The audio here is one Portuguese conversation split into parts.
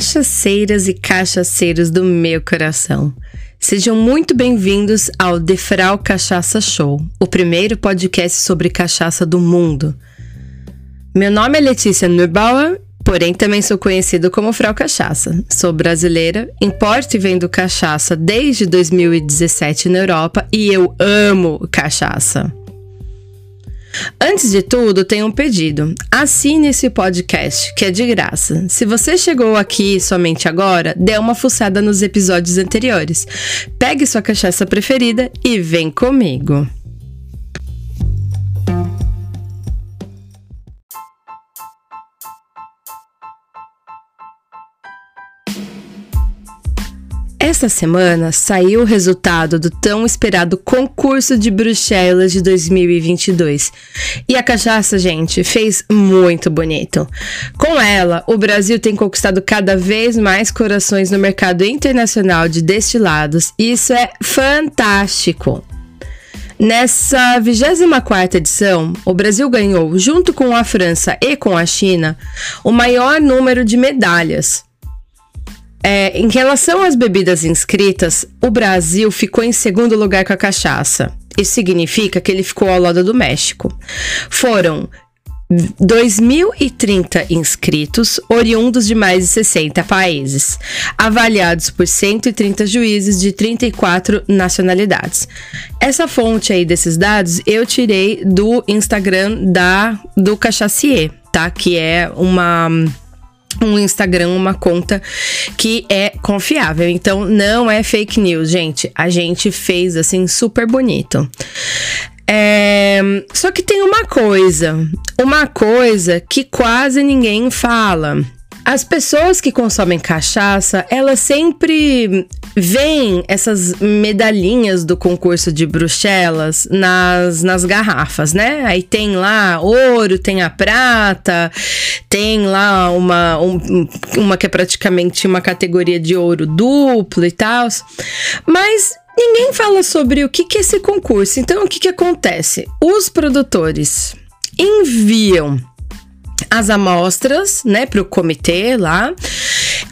Cachaceiras e cachaceiros do meu coração. Sejam muito bem-vindos ao Defral Cachaça Show, o primeiro podcast sobre cachaça do mundo. Meu nome é Letícia Nurbauer, porém também sou conhecido como Frau Cachaça. Sou brasileira, importo e vendo cachaça desde 2017 na Europa e eu amo cachaça. Antes de tudo, tenho um pedido. Assine esse podcast, que é de graça. Se você chegou aqui somente agora, dê uma fuçada nos episódios anteriores. Pegue sua cachaça preferida e vem comigo. Esta semana saiu o resultado do tão esperado concurso de Bruxelas de 2022. E a cachaça, gente, fez muito bonito. Com ela, o Brasil tem conquistado cada vez mais corações no mercado internacional de destilados. E isso é fantástico. Nessa 24ª edição, o Brasil ganhou, junto com a França e com a China, o maior número de medalhas. É, em relação às bebidas inscritas, o Brasil ficou em segundo lugar com a cachaça. Isso significa que ele ficou ao lado do México. Foram 2.030 inscritos, oriundos de mais de 60 países, avaliados por 130 juízes de 34 nacionalidades. Essa fonte aí desses dados eu tirei do Instagram da do Cachacier, tá? Que é uma um Instagram, uma conta que é confiável. Então não é fake news, gente. A gente fez assim super bonito. É... Só que tem uma coisa, uma coisa que quase ninguém fala. As pessoas que consomem cachaça, elas sempre veem essas medalhinhas do concurso de Bruxelas nas, nas garrafas, né? Aí tem lá ouro, tem a prata, tem lá uma, um, uma que é praticamente uma categoria de ouro duplo e tal. Mas ninguém fala sobre o que, que é esse concurso. Então, o que, que acontece? Os produtores enviam as amostras, né, para o comitê lá.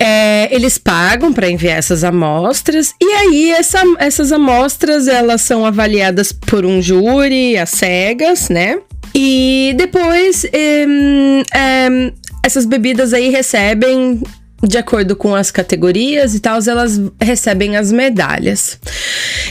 É, eles pagam para enviar essas amostras e aí essa, essas amostras elas são avaliadas por um júri às cegas, né? E depois essas bebidas aí recebem de acordo com as categorias e tal, elas recebem as medalhas.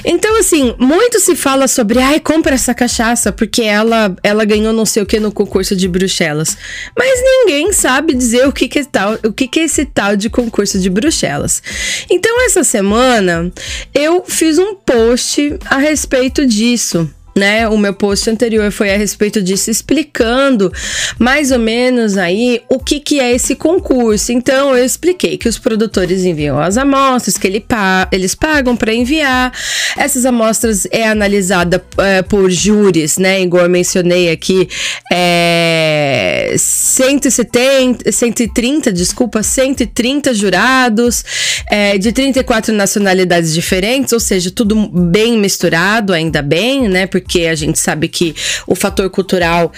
Então, assim, muito se fala sobre, ai, compra essa cachaça porque ela, ela ganhou não sei o que no concurso de Bruxelas. Mas ninguém sabe dizer o que, que é tal, o que, que é esse tal de concurso de Bruxelas. Então, essa semana eu fiz um post a respeito disso né? O meu post anterior foi a respeito disso, explicando mais ou menos aí o que, que é esse concurso. Então, eu expliquei que os produtores enviam as amostras, que ele pa eles pagam para enviar. Essas amostras é analisada é, por júris, né? Igual eu mencionei aqui, é 170, 130, desculpa, 130 jurados é, de 34 nacionalidades diferentes, ou seja, tudo bem misturado, ainda bem, né? Porque porque a gente sabe que o fator cultural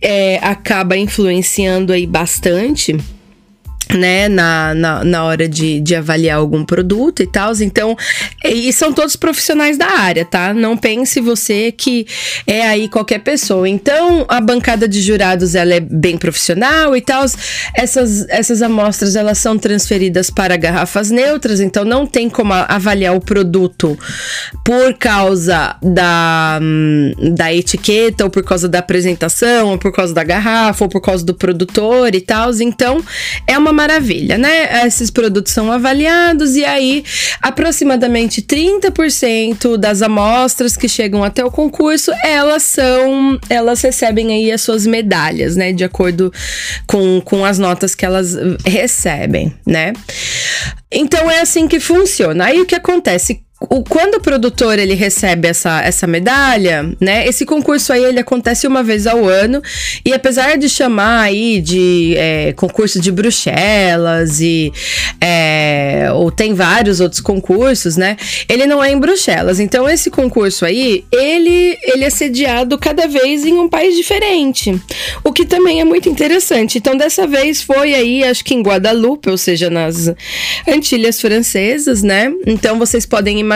é, acaba influenciando aí bastante né, na, na, na, hora de, de avaliar algum produto e tal. Então, e são todos profissionais da área, tá? Não pense você que é aí qualquer pessoa. Então, a bancada de jurados, ela é bem profissional e tal. Essas, essas amostras, elas são transferidas para garrafas neutras, então não tem como avaliar o produto por causa da, da etiqueta, ou por causa da apresentação, ou por causa da garrafa, ou por causa do produtor e tal. Então, é uma maravilha, né? Esses produtos são avaliados e aí aproximadamente 30% das amostras que chegam até o concurso, elas são, elas recebem aí as suas medalhas, né? De acordo com, com as notas que elas recebem, né? Então é assim que funciona. Aí o que acontece? O, quando o produtor ele recebe essa, essa medalha, né? Esse concurso aí ele acontece uma vez ao ano e apesar de chamar aí de é, concurso de Bruxelas e é, ou tem vários outros concursos, né? Ele não é em Bruxelas. Então esse concurso aí ele ele é sediado cada vez em um país diferente, o que também é muito interessante. Então dessa vez foi aí acho que em Guadalupe, ou seja, nas Antilhas Francesas, né? Então vocês podem imaginar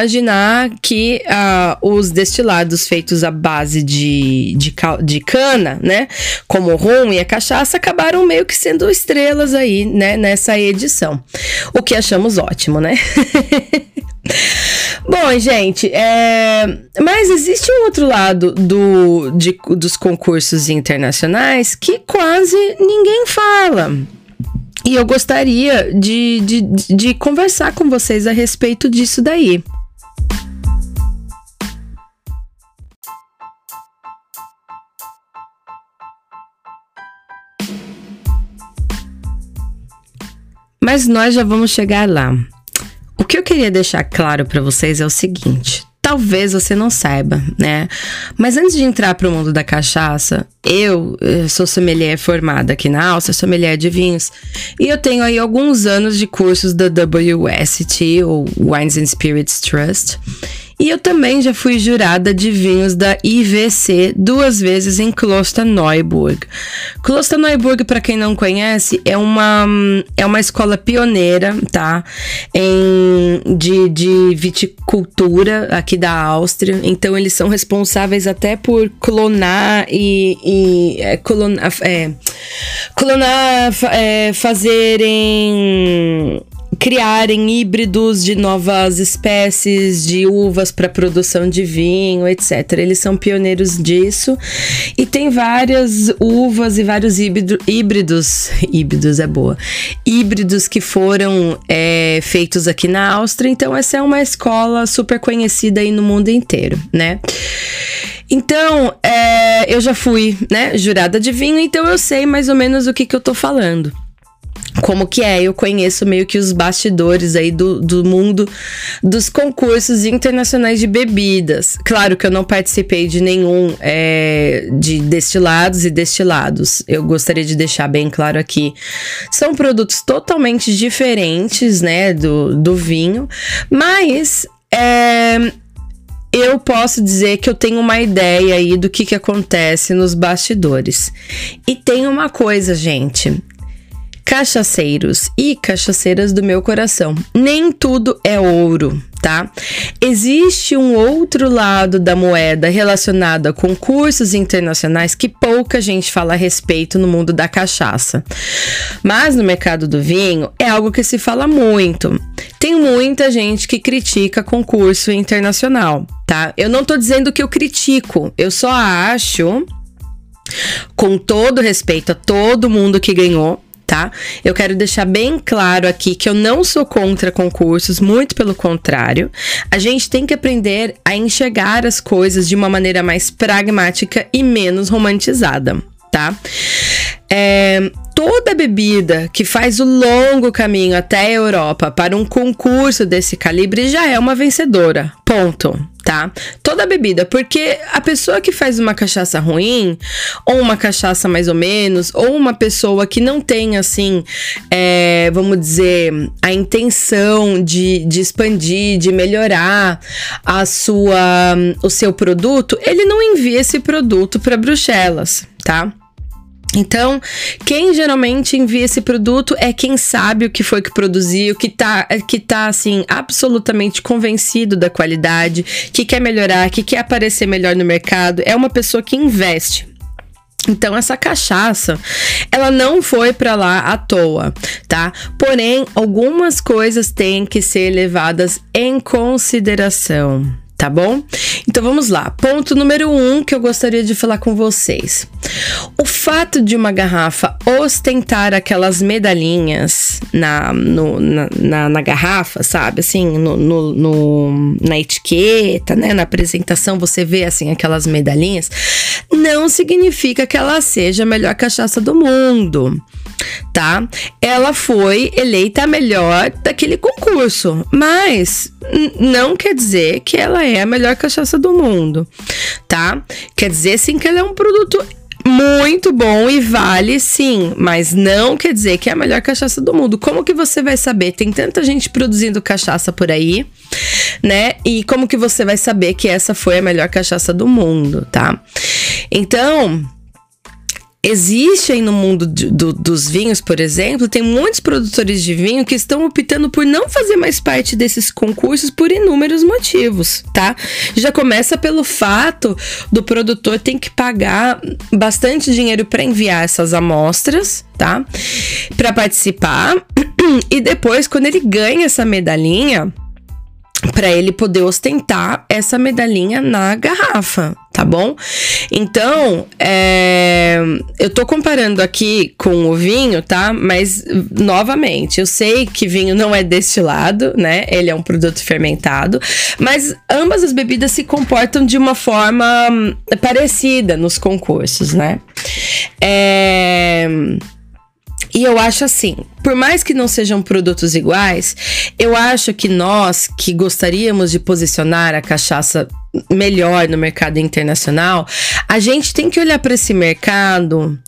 que uh, os destilados feitos à base de, de, de cana, né? Como o rum e a cachaça, acabaram meio que sendo estrelas aí, né? Nessa edição. O que achamos ótimo, né? Bom, gente, é... mas existe um outro lado do, de, dos concursos internacionais que quase ninguém fala. E eu gostaria de, de, de conversar com vocês a respeito disso daí. Mas nós já vamos chegar lá. O que eu queria deixar claro para vocês é o seguinte: talvez você não saiba, né? Mas antes de entrar para o mundo da cachaça, eu, eu sou sommelier formada aqui na Áustria, sommelier de vinhos, e eu tenho aí alguns anos de cursos da WST, ou Wines and Spirits Trust. E eu também já fui jurada de vinhos da IVC duas vezes em Klosterneuburg. Klosterneuburg, para quem não conhece, é uma, é uma escola pioneira, tá? Em, de, de viticultura aqui da Áustria. Então, eles são responsáveis até por clonar e. e é, clonar, é, clonar é, fazerem criarem híbridos de novas espécies de uvas para produção de vinho, etc. Eles são pioneiros disso e tem várias uvas e vários híbrido, híbridos, híbridos é boa, híbridos que foram é, feitos aqui na Áustria. Então essa é uma escola super conhecida aí no mundo inteiro, né? Então, é, eu já fui, né, jurada de vinho, então eu sei mais ou menos o que, que eu tô falando como que é. Eu conheço meio que os bastidores aí do, do mundo dos concursos internacionais de bebidas. Claro que eu não participei de nenhum é, de destilados e destilados. Eu gostaria de deixar bem claro aqui. São produtos totalmente diferentes, né, do, do vinho, mas é, eu posso dizer que eu tenho uma ideia aí do que, que acontece nos bastidores. E tem uma coisa, gente cachaceiros e cachaceiras do meu coração. Nem tudo é ouro, tá? Existe um outro lado da moeda relacionado a concursos internacionais que pouca gente fala a respeito no mundo da cachaça. Mas no mercado do vinho é algo que se fala muito. Tem muita gente que critica concurso internacional, tá? Eu não tô dizendo que eu critico, eu só acho com todo respeito a todo mundo que ganhou, tá? Eu quero deixar bem claro aqui que eu não sou contra concursos, muito pelo contrário. A gente tem que aprender a enxergar as coisas de uma maneira mais pragmática e menos romantizada, tá? É, toda bebida que faz o longo caminho até a Europa para um concurso desse calibre já é uma vencedora. Ponto. Tá? Toda bebida, porque a pessoa que faz uma cachaça ruim, ou uma cachaça mais ou menos, ou uma pessoa que não tem, assim, é, vamos dizer, a intenção de, de expandir, de melhorar a sua, o seu produto, ele não envia esse produto para Bruxelas, tá? Então, quem geralmente envia esse produto é quem sabe o que foi que produziu, que tá, que tá assim, absolutamente convencido da qualidade, que quer melhorar, que quer aparecer melhor no mercado. É uma pessoa que investe. Então essa cachaça, ela não foi para lá à toa, tá? Porém, algumas coisas têm que ser levadas em consideração tá bom? Então vamos lá. Ponto número um que eu gostaria de falar com vocês. O fato de uma garrafa ostentar aquelas medalhinhas na, no, na, na, na, garrafa, sabe? Assim, no, no, no, na etiqueta, né? Na apresentação você vê assim aquelas medalhinhas. Não significa que ela seja a melhor cachaça do mundo. Tá? Ela foi eleita a melhor daquele concurso, mas não quer dizer que ela é a melhor cachaça do mundo, tá? Quer dizer sim que ela é um produto muito bom e vale sim, mas não quer dizer que é a melhor cachaça do mundo. Como que você vai saber? Tem tanta gente produzindo cachaça por aí, né? E como que você vai saber que essa foi a melhor cachaça do mundo, tá? Então, Existe aí no mundo de, do, dos vinhos, por exemplo, tem muitos produtores de vinho que estão optando por não fazer mais parte desses concursos por inúmeros motivos, tá? Já começa pelo fato do produtor ter que pagar bastante dinheiro para enviar essas amostras, tá? Para participar. E depois, quando ele ganha essa medalhinha, para ele poder ostentar essa medalhinha na garrafa, tá bom? Então, é, eu tô comparando aqui com o vinho, tá? Mas, novamente, eu sei que vinho não é destilado, né? Ele é um produto fermentado, mas ambas as bebidas se comportam de uma forma parecida nos concursos, né? É. E eu acho assim, por mais que não sejam produtos iguais, eu acho que nós que gostaríamos de posicionar a cachaça melhor no mercado internacional, a gente tem que olhar para esse mercado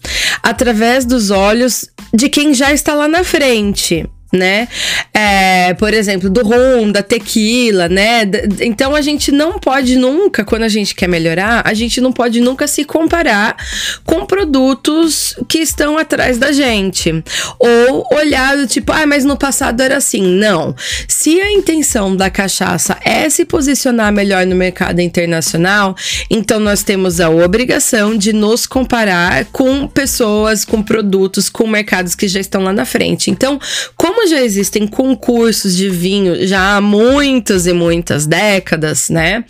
através dos olhos de quem já está lá na frente né? É, por exemplo, do rum, da tequila, né? Então a gente não pode nunca, quando a gente quer melhorar, a gente não pode nunca se comparar com produtos que estão atrás da gente. Ou olhar do tipo, ah, mas no passado era assim. Não. Se a intenção da cachaça é se posicionar melhor no mercado internacional, então nós temos a obrigação de nos comparar com pessoas, com produtos, com mercados que já estão lá na frente. Então, como como já existem concursos de vinho já há muitas e muitas décadas, né?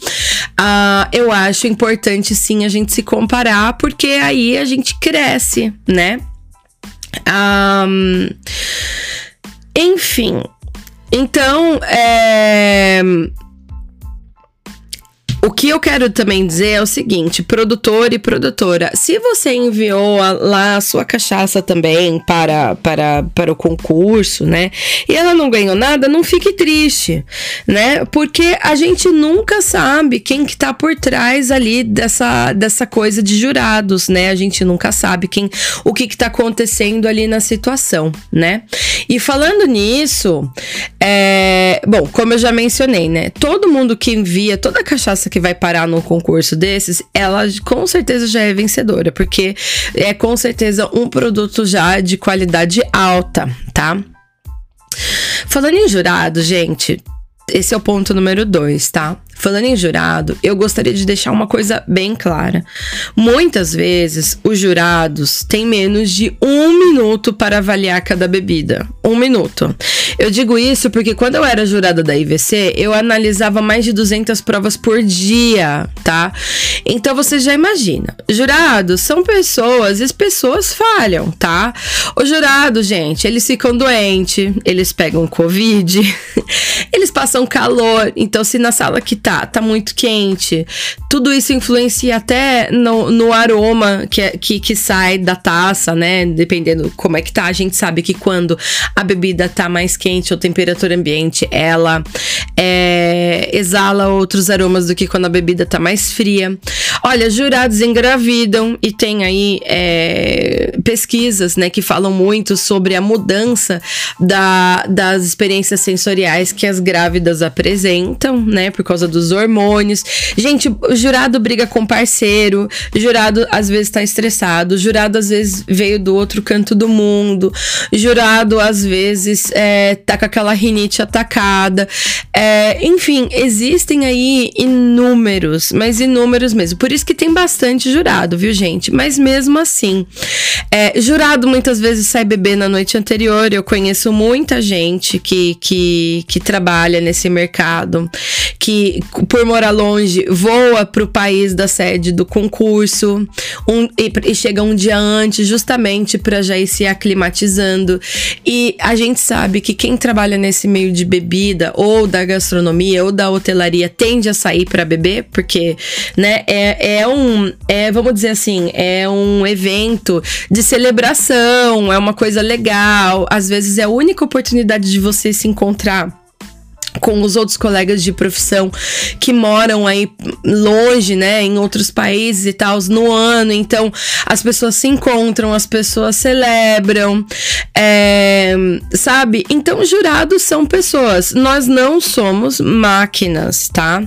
Uh, eu acho importante sim a gente se comparar, porque aí a gente cresce, né? Um, enfim, então, é, o que eu quero também dizer é o seguinte, produtor e produtora, se você enviou a, lá a sua cachaça também para, para, para o concurso, né? E ela não ganhou nada, não fique triste, né? Porque a gente nunca sabe quem que tá por trás ali dessa, dessa coisa de jurados, né? A gente nunca sabe quem, o que que tá acontecendo ali na situação, né? E falando nisso, é, bom, como eu já mencionei, né? Todo mundo que envia toda a cachaça que vai parar num concurso desses, ela com certeza já é vencedora, porque é com certeza um produto já de qualidade alta, tá? Falando em jurado, gente, esse é o ponto número dois, tá? Falando em jurado, eu gostaria de deixar uma coisa bem clara. Muitas vezes, os jurados têm menos de um minuto para avaliar cada bebida. Um minuto. Eu digo isso porque quando eu era jurada da IVC, eu analisava mais de 200 provas por dia, tá? Então você já imagina. Jurados são pessoas e as pessoas falham, tá? Os jurados, gente, eles ficam doentes, eles pegam Covid, eles passam calor. Então, se na sala que tá tá, tá muito quente. Tudo isso influencia até no, no aroma que, é, que, que sai da taça, né? Dependendo como é que tá. A gente sabe que quando a bebida tá mais quente ou temperatura ambiente, ela é, exala outros aromas do que quando a bebida tá mais fria. Olha, jurados engravidam e tem aí é, pesquisas, né, que falam muito sobre a mudança da, das experiências sensoriais que as grávidas apresentam, né, por causa do dos hormônios. Gente, o jurado briga com parceiro, jurado às vezes tá estressado, jurado às vezes veio do outro canto do mundo, jurado às vezes é, tá com aquela rinite atacada. É, enfim, existem aí inúmeros, mas inúmeros mesmo. Por isso que tem bastante jurado, viu, gente? Mas mesmo assim, é, jurado muitas vezes sai beber na noite anterior. Eu conheço muita gente que, que, que trabalha nesse mercado, que, por morar longe, voa para o país da sede do concurso um, e, e, chega um dia antes, justamente para já ir se aclimatizando. E a gente sabe que quem trabalha nesse meio de bebida, ou da gastronomia, ou da hotelaria, tende a sair para beber, porque né, é, é um, é, vamos dizer assim, é um evento de celebração, é uma coisa legal. Às vezes é a única oportunidade de você se encontrar com os outros colegas de profissão que moram aí longe, né, em outros países e tal, no ano. Então, as pessoas se encontram, as pessoas celebram, é, sabe? Então, jurados são pessoas. Nós não somos máquinas, tá?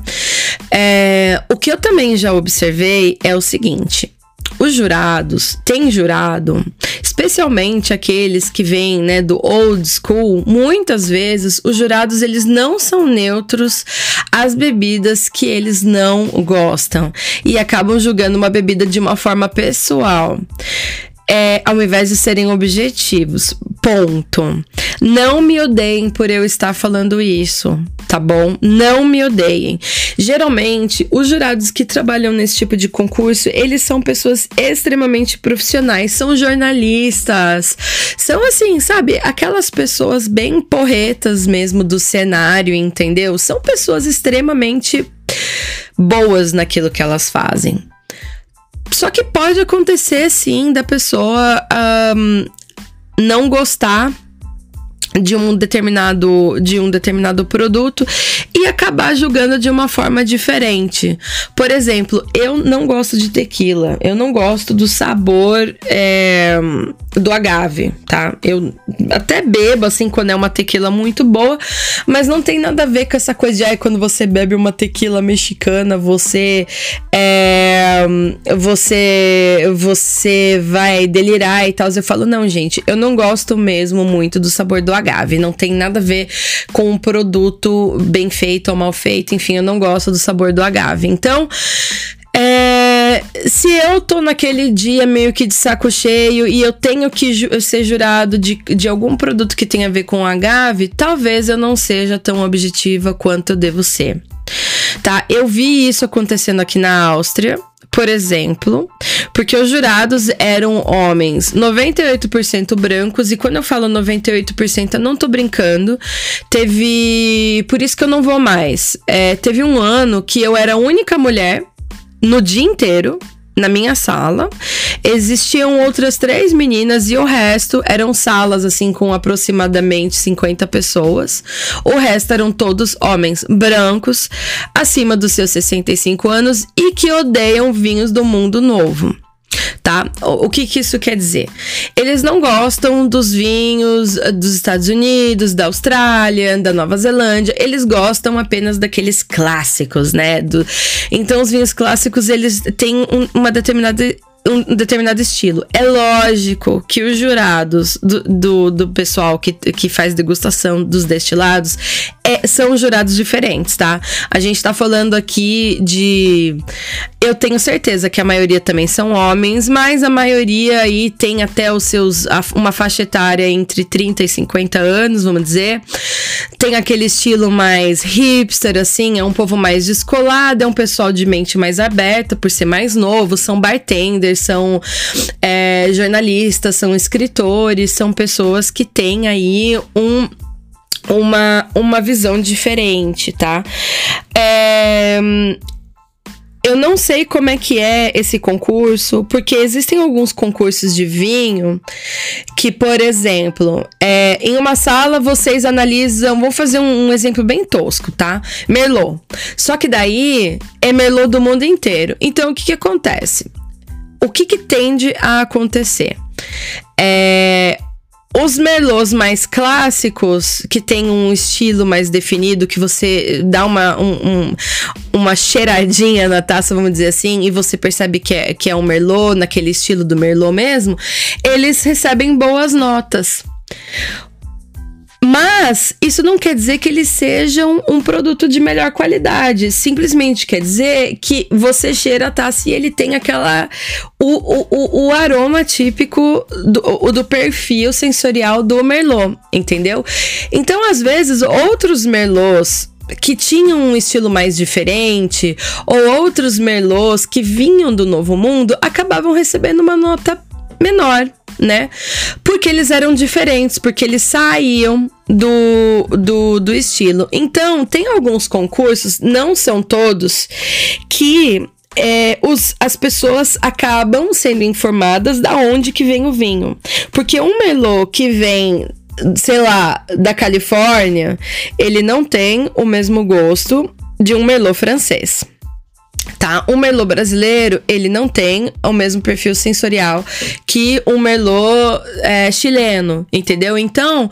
É, o que eu também já observei é o seguinte os jurados, tem jurado, especialmente aqueles que vêm, né, do old school, muitas vezes os jurados eles não são neutros às bebidas que eles não gostam e acabam julgando uma bebida de uma forma pessoal é, ao invés de serem objetivos. Ponto. Não me odeiem por eu estar falando isso, tá bom? Não me odeiem. Geralmente, os jurados que trabalham nesse tipo de concurso, eles são pessoas extremamente profissionais, são jornalistas, são assim, sabe, aquelas pessoas bem porretas mesmo do cenário, entendeu? São pessoas extremamente boas naquilo que elas fazem. Só que pode acontecer, sim, da pessoa um, não gostar de um determinado de um determinado produto e acabar julgando de uma forma diferente. Por exemplo, eu não gosto de tequila, eu não gosto do sabor é, do agave, tá? Eu até bebo assim quando é uma tequila muito boa, mas não tem nada a ver com essa coisa de quando você bebe uma tequila mexicana, você é, você você vai delirar e tal. Eu falo não, gente, eu não gosto mesmo muito do sabor do agave, não tem nada a ver com um produto bem feito ou mal feito, enfim, eu não gosto do sabor do agave. Então, é, se eu tô naquele dia meio que de saco cheio e eu tenho que ju ser jurado de, de algum produto que tenha a ver com agave, talvez eu não seja tão objetiva quanto eu devo ser. Tá? Eu vi isso acontecendo aqui na Áustria por exemplo, porque os jurados eram homens 98% brancos, e quando eu falo 98%, eu não tô brincando. Teve. Por isso que eu não vou mais. É, teve um ano que eu era a única mulher no dia inteiro na minha sala. Existiam outras três meninas e o resto eram salas assim com aproximadamente 50 pessoas. O resto eram todos homens brancos, acima dos seus 65 anos e que odeiam vinhos do mundo novo tá? O, que, que isso quer dizer? Eles não gostam dos vinhos eh, dos Estados Unidos, da Austrália, da Nova Zelândia, eles gostam apenas daqueles clássicos, né? Do, então, os vinhos clássicos, eles têm um, uma determinada um determinado estilo. É lógico que os jurados do, do, do, pessoal que, que faz degustação dos destilados é, são jurados diferentes, tá? A gente tá falando aqui de. Eu tenho certeza que a maioria também são homens, mas a maioria aí tem até os seus. uma faixa etária entre 30 e 50 anos, vamos dizer. Tem aquele estilo mais hipster, assim, é um povo mais descolado, é um pessoal de mente mais aberta por ser mais novo, são bartenders são é, jornalistas, são escritores, são pessoas que têm aí um uma, uma visão diferente, tá? É, eu não sei como é que é esse concurso, porque existem alguns concursos de vinho que, por exemplo, é, em uma sala vocês analisam. Vou fazer um, um, exemplo bem tosco, tá? Merlot. Só que daí é Merlot do mundo inteiro. Então o que, que acontece? O que, que tende a acontecer? É, os merlots mais clássicos, que tem um estilo mais definido, que você dá uma, um, um, uma cheiradinha na taça, vamos dizer assim, e você percebe que é, que é um merlot, naquele estilo do merlot mesmo, eles recebem boas notas. Mas isso não quer dizer que eles sejam um produto de melhor qualidade. Simplesmente quer dizer que você cheira a taça e ele tem aquela. O, o, o aroma típico do, do perfil sensorial do Merlot, entendeu? Então, às vezes, outros Merlots que tinham um estilo mais diferente, ou outros merlots que vinham do Novo Mundo, acabavam recebendo uma nota menor, né? Porque eles eram diferentes, porque eles saíam do, do, do estilo. Então, tem alguns concursos, não são todos, que é, os, as pessoas acabam sendo informadas da onde que vem o vinho. Porque um Merlot que vem sei lá, da Califórnia, ele não tem o mesmo gosto de um Merlot francês tá? O Merlot brasileiro, ele não tem o mesmo perfil sensorial que o Merlot é, chileno, entendeu? Então,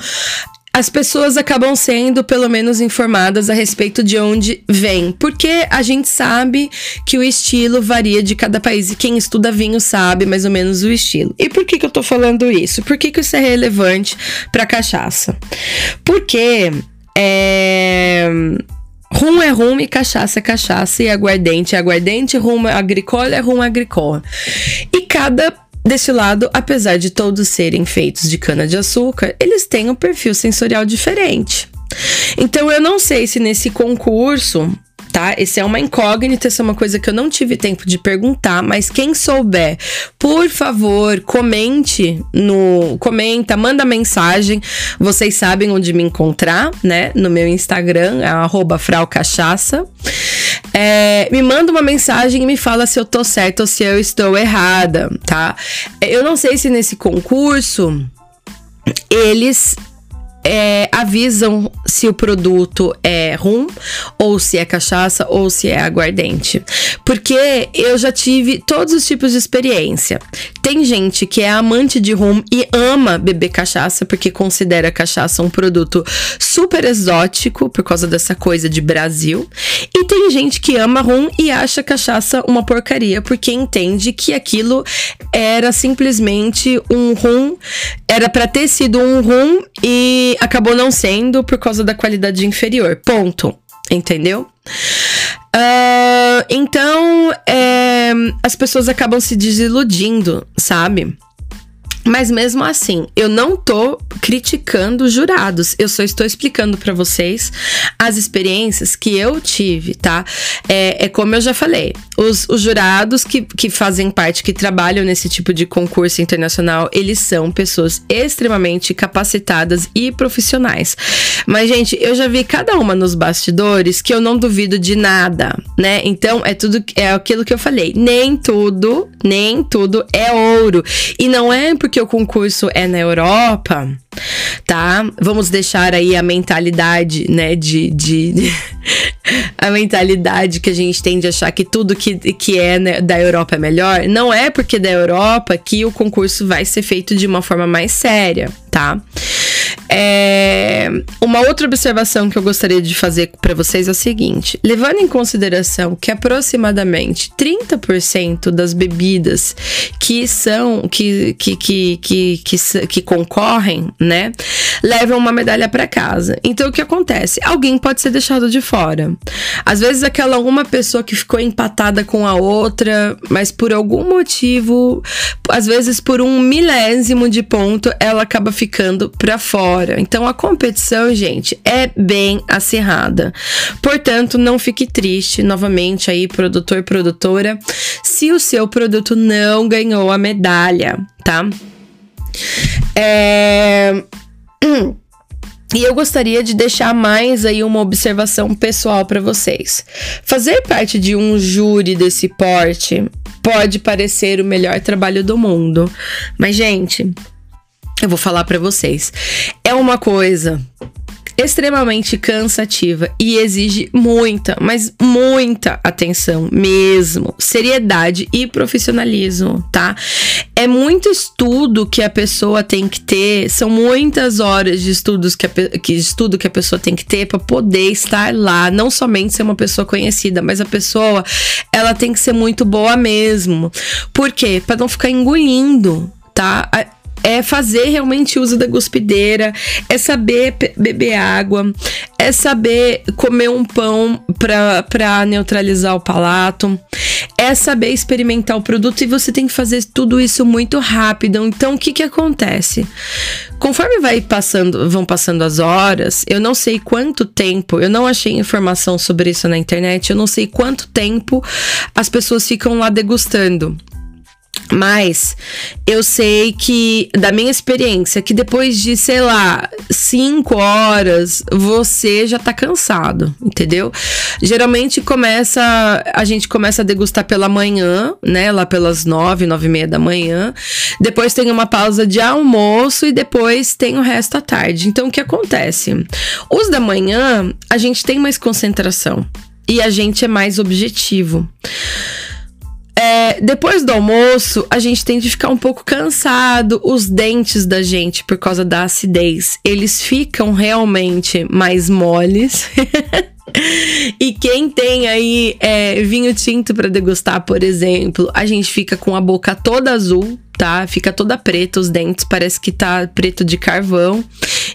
as pessoas acabam sendo pelo menos informadas a respeito de onde vem, porque a gente sabe que o estilo varia de cada país e quem estuda vinho sabe mais ou menos o estilo. E por que, que eu tô falando isso? Por que, que isso é relevante para cachaça? Porque é Rum é rum e cachaça é cachaça e aguardente é aguardente, rum é agricola é rum agricola. E cada destilado, apesar de todos serem feitos de cana de açúcar, eles têm um perfil sensorial diferente. Então eu não sei se nesse concurso tá? Esse é uma incógnita, essa é uma coisa que eu não tive tempo de perguntar, mas quem souber, por favor, comente no comenta, manda mensagem. Vocês sabem onde me encontrar, né? No meu Instagram, é @fraucachaça. É, me manda uma mensagem e me fala se eu tô certa ou se eu estou errada, tá? Eu não sei se nesse concurso eles é, avisam se o produto é rum, ou se é cachaça, ou se é aguardente. Porque eu já tive todos os tipos de experiência. Tem gente que é amante de rum e ama beber cachaça, porque considera cachaça um produto super exótico, por causa dessa coisa de Brasil. E tem gente que ama rum e acha cachaça uma porcaria, porque entende que aquilo era simplesmente um rum, era para ter sido um rum e acabou não sendo por causa da qualidade inferior. Ponto. Entendeu? Uh, então, é, as pessoas acabam se desiludindo, sabe? Mas mesmo assim, eu não tô criticando os jurados, eu só estou explicando para vocês as experiências que eu tive, tá? É, é como eu já falei, os, os, jurados que, que fazem parte, que trabalham nesse tipo de concurso internacional, eles são pessoas extremamente capacitadas e profissionais. Mas, gente, eu já vi cada uma nos bastidores que eu não duvido de nada, né? Então, é tudo, é aquilo que eu falei, nem tudo, nem tudo é ouro. E não é porque o concurso é na Europa, tá? Vamos deixar aí a mentalidade, né, de, de, de a mentalidade que a gente tem de achar que tudo que, que é né, da Europa é melhor. Não é porque da Europa que o concurso vai ser feito de uma forma mais séria, tá? É, uma outra observação que eu gostaria de fazer para vocês é o seguinte: levando em consideração que aproximadamente 30% das bebidas que são que que, que, que, que, que concorrem, né, levam uma medalha para casa. Então o que acontece? Alguém pode ser deixado de fora. Às vezes aquela uma pessoa que ficou empatada com a outra, mas por algum motivo, às vezes por um milésimo de ponto, ela acaba ficando para fora. Então a competição, gente, é bem acirrada. Portanto, não fique triste novamente aí, produtor, produtora, se o seu produto não ganhou a medalha, tá? É... E eu gostaria de deixar mais aí uma observação pessoal para vocês. Fazer parte de um júri desse porte pode parecer o melhor trabalho do mundo, mas gente, eu vou falar para vocês. É uma coisa extremamente cansativa e exige muita, mas muita atenção mesmo, seriedade e profissionalismo, tá? É muito estudo que a pessoa tem que ter, são muitas horas de estudos que, a, que estudo que a pessoa tem que ter para poder estar lá, não somente ser uma pessoa conhecida, mas a pessoa ela tem que ser muito boa mesmo. Por quê? Para não ficar engolindo, tá? É fazer realmente uso da guspideira, é saber beber água, é saber comer um pão para neutralizar o palato, é saber experimentar o produto e você tem que fazer tudo isso muito rápido. Então, o que que acontece? Conforme vai passando, vão passando as horas, eu não sei quanto tempo, eu não achei informação sobre isso na internet, eu não sei quanto tempo as pessoas ficam lá degustando. Mas eu sei que, da minha experiência, que depois de, sei lá, cinco horas, você já tá cansado, entendeu? Geralmente começa, a gente começa a degustar pela manhã, né? Lá pelas nove, nove e meia da manhã. Depois tem uma pausa de almoço e depois tem o resto à tarde. Então o que acontece? Os da manhã, a gente tem mais concentração e a gente é mais objetivo. É, depois do almoço, a gente tende a ficar um pouco cansado. Os dentes da gente, por causa da acidez, eles ficam realmente mais moles. E quem tem aí é, vinho tinto para degustar, por exemplo, a gente fica com a boca toda azul, tá? Fica toda preta, os dentes parece que tá preto de carvão.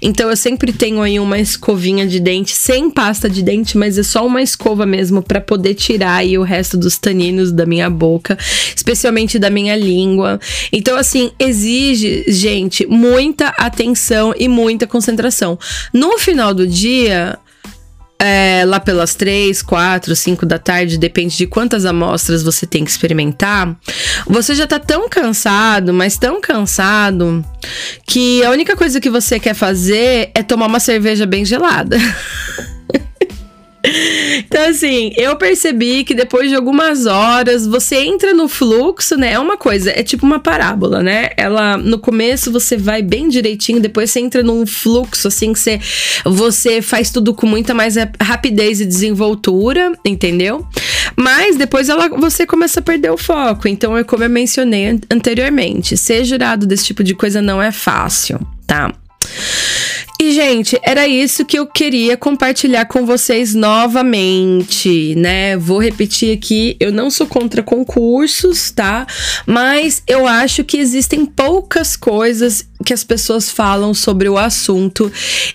Então eu sempre tenho aí uma escovinha de dente sem pasta de dente, mas é só uma escova mesmo para poder tirar aí o resto dos taninos da minha boca, especialmente da minha língua. Então assim, exige, gente, muita atenção e muita concentração. No final do dia, é, lá pelas três, quatro, cinco da tarde, depende de quantas amostras você tem que experimentar, você já tá tão cansado, mas tão cansado, que a única coisa que você quer fazer é tomar uma cerveja bem gelada. Então, assim, eu percebi que depois de algumas horas você entra no fluxo, né? É uma coisa, é tipo uma parábola, né? Ela, no começo você vai bem direitinho, depois você entra num fluxo, assim, que você, você faz tudo com muita mais rapidez e desenvoltura, entendeu? Mas depois ela, você começa a perder o foco. Então, é como eu mencionei anteriormente, ser jurado desse tipo de coisa não é fácil, tá? E, gente, era isso que eu queria compartilhar com vocês novamente, né? Vou repetir aqui: eu não sou contra concursos, tá? Mas eu acho que existem poucas coisas que as pessoas falam sobre o assunto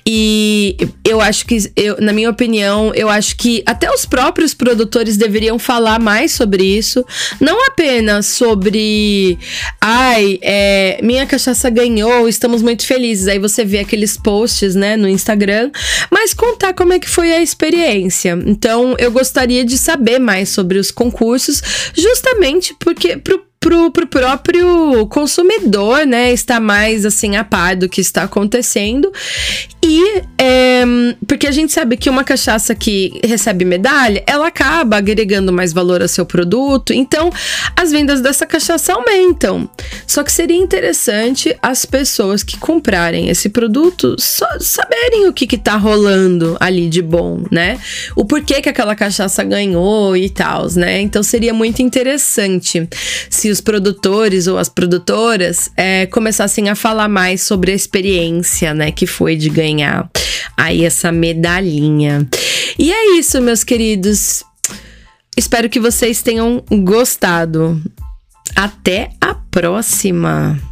e eu acho que, eu, na minha opinião, eu acho que até os próprios produtores deveriam falar mais sobre isso, não apenas sobre, ai, é, minha cachaça ganhou, estamos muito felizes. Aí você vê aqueles posts, né, no Instagram, mas contar como é que foi a experiência. Então, eu gostaria de saber mais sobre os concursos, justamente porque pro pro, pro próprio consumidor, né, estar mais assim a par do que está acontecendo. E é, porque a gente sabe que uma cachaça que recebe medalha, ela acaba agregando mais valor ao seu produto, então as vendas dessa cachaça aumentam. Só que seria interessante as pessoas que comprarem esse produto saberem o que, que tá rolando ali de bom, né? O porquê que aquela cachaça ganhou e tal, né? Então seria muito interessante os produtores ou as produtoras é, começassem a falar mais sobre a experiência, né, que foi de ganhar aí essa medalhinha. E é isso, meus queridos. Espero que vocês tenham gostado. Até a próxima!